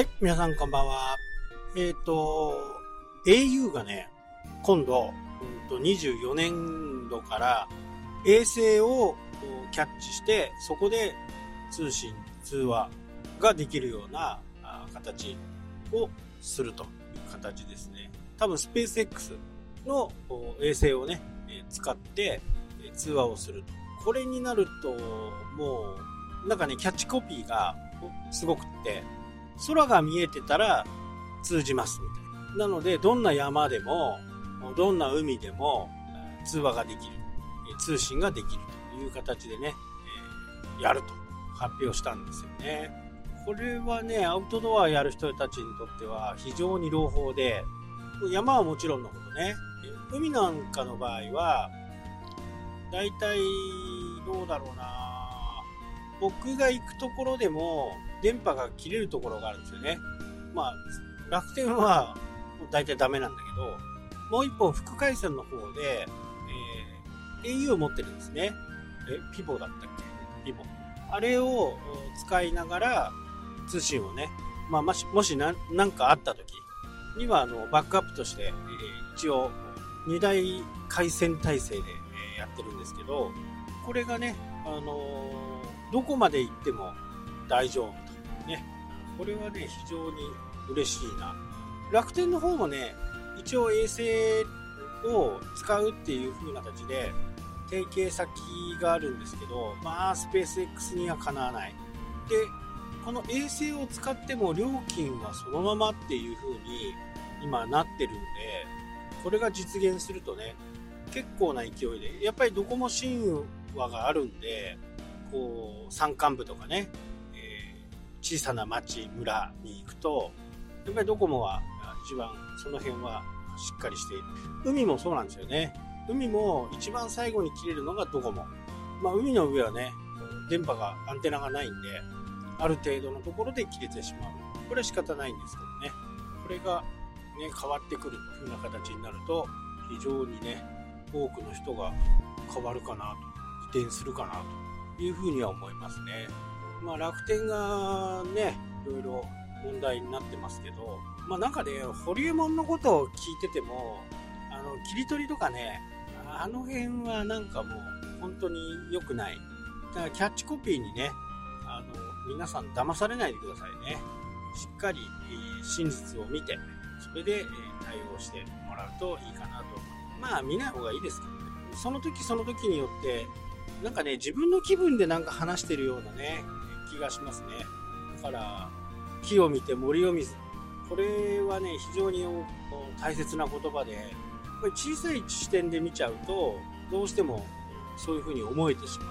はい、皆さんこんばんは。えっ、ー、と、au がね、今度、うんと24年度から衛星をキャッチして、そこで通信、通話ができるような形をするという形ですね。多分スペース X の衛星をね、使って通話をすると。これになると、もう、なんかね、キャッチコピーがすごくって、空が見えてたら通じますみたいな。なので、どんな山でも、どんな海でも通話ができる。通信ができるという形でね、えやると発表したんですよね。これはね、アウトドアやる人たちにとっては非常に朗報で、山はもちろんのことね、海なんかの場合は、だいたいどうだろうな僕が行くところでも電波が切れるところがあるんですよね。まあ、楽天は大体ダメなんだけど、もう一本副回線の方で、えー、au を持ってるんですね。え、ピボだったっけ？ピボ。あれを使いながら通信をね、まあ、もし、もし何かあった時には、あの、バックアップとして、えー、一応、2台回線体制で、えー、やってるんですけど、これがね、あのー、どこまで行っても大丈夫。ね。これはね、非常に嬉しいな。楽天の方もね、一応衛星を使うっていう風な形で、提携先があるんですけど、まあ、スペース X にはかなわない。で、この衛星を使っても料金はそのままっていう風に今なってるんで、これが実現するとね、結構な勢いで、やっぱりドコモ神話があるんで、こう、山間部とかね、小さな町、村に行くと、やっぱりドコモは一番その辺はしっかりしている。海もそうなんですよね。海も一番最後に切れるのがドコモ。まあ海の上はね、電波が、アンテナがないんで、ある程度のところで切れてしまう。これは仕方ないんですけどね。これがね、変わってくるという風な形になると、非常にね、多くの人が変わるかなと、移転するかなというふうには思いますね。まあ楽天がね、いろいろ問題になってますけど、まあなんかね、ホリエモンのことを聞いてても、あの、切り取りとかね、あの辺はなんかもう本当に良くない。だからキャッチコピーにね、あの、皆さん騙されないでくださいね。しっかり、真実を見て、それで、え対応してもらうといいかなと。まあ見ない方がいいですけどね。その時その時によって、なんかね、自分の気分でなんか話してるようなね、気がしますね。だから、木を見て森を見ず。これはね、非常に大切な言葉で、やっぱり小さい視点で見ちゃうと、どうしてもそういうふうに思えてしま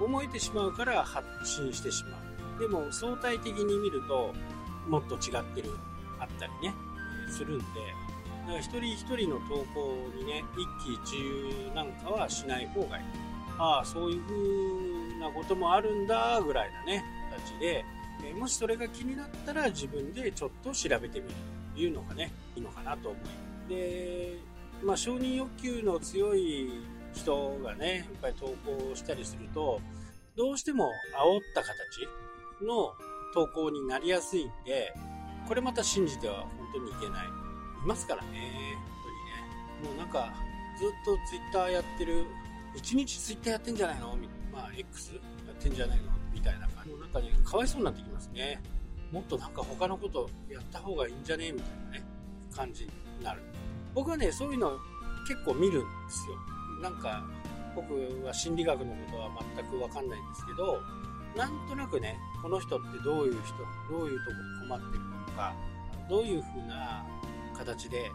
う。思えてしまうから発信してしまう。でも相対的に見ると、もっと違ってる、あったりね、するんで、だから一人一人の投稿にね、一喜一憂なんかはしない方がいい。ああ、そういう風なこともあるんだ、ぐらいなね、形で、えもしそれが気になったら自分でちょっと調べてみるというのがね、いいのかなと思いで、まあ、承認欲求の強い人がね、やっぱり投稿したりすると、どうしても煽った形の投稿になりやすいんで、これまた信じては本当にいけない。いますからね、本当にね。もうなんか、ずっと Twitter やってる、1日 Twitter やってんじゃないの？まあ、X やってんじゃないの？みたいな感じ。もなんかね、かわいそうになってきますね。もっとなんか他のことやった方がいいんじゃねみたいなね、感じになる。僕はね、そういうの結構見るんですよ。なんか、僕は心理学のことは全くわかんないんですけど、なんとなくね、この人ってどういう人、どういうとこに困ってるのか、どういう風な形で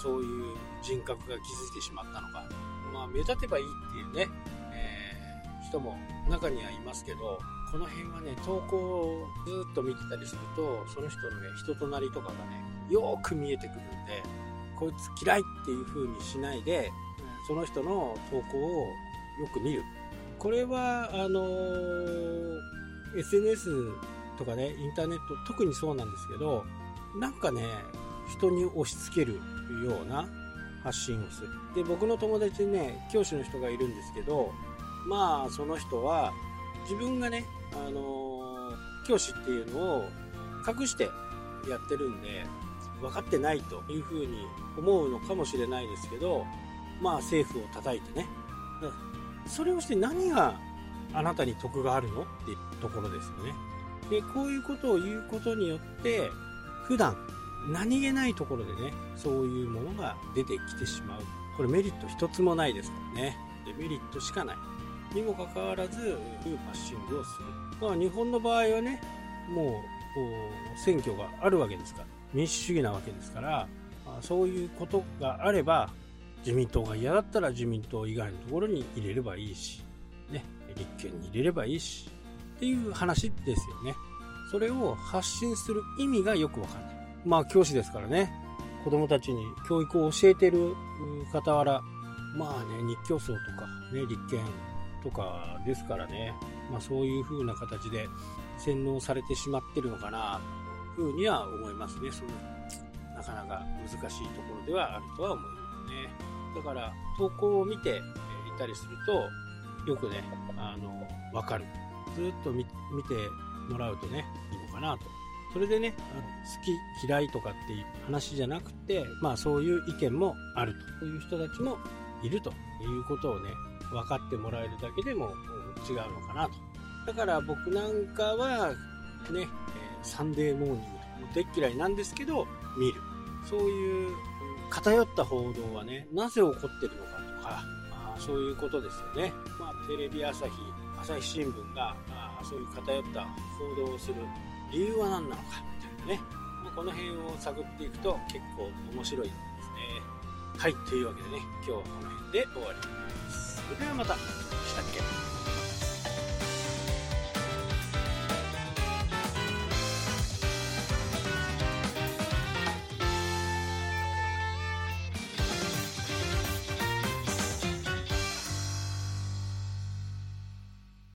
そういう人格が築いてしまったのか。まあ、目立てばいいっていうね、えー、人も中にはいますけど、この辺はね、投稿をずっと見てたりすると、その人のね、人となりとかがね、よーく見えてくるんで、こいつ嫌いっていう風にしないで、その人の投稿をよく見る。これは、あのー、SNS とかね、インターネット、特にそうなんですけど、なんかね、人に押し付けるような発信をする。で、僕の友達にね、教師の人がいるんですけど、まあ、その人は、自分がね、あの、教師っていうのを隠してやってるんで、分かってないというふうに思うのかもしれないですけど、まあ政府を叩いてね。それをして何があなたに得があるの？っていうところですよね。で、こういうことを言うことによって、普段何気ないところでね、そういうものが出てきてしまう。これメリット一つもないですからね。デメリットしかない。にもかかわらず、いうパッシングをする。まあ日本の場合はね、もう、選挙があるわけですから。民主主義なわけですから、まあ、そういうことがあれば、自民党が嫌だったら自民党以外のところに入れればいいし、ね、立憲に入れればいいし、っていう話ですよね。それを発信する意味がよくわかんない。まあ教師ですからね、子供たちに教育を教えてる傍ら、まあね、日教層とか、ね、立憲とかですからね、まあそういう風な形で洗脳されてしまってるのかな、というふうには思いますね。そのなかなか難しいところではあるとは思いますね。だから、投稿を見ていたりすると、よくね、あの、わかる。ずっと見てもらうとね、いいのかなと。それでね、好き嫌いとかっていう話じゃなくて、まあそういう意見もあるという人たちもいるということをね、分かってもらえるだけでも違うのかなと。だから僕なんかはね、サンデーモーニングとでっ嫌いなんですけど、見る。そういう偏った報道はね、なぜ起こってるのかとか、まあ、そういうことですよね。まあ、テレビ朝日、朝日新聞が、まあ、そういう偏った報道をする理由は何なのか、みたいなね。まあ、この辺を探っていくと結構面白いですね。はい、というわけでね、今日はこの辺で終わります。それではまた。したっけ？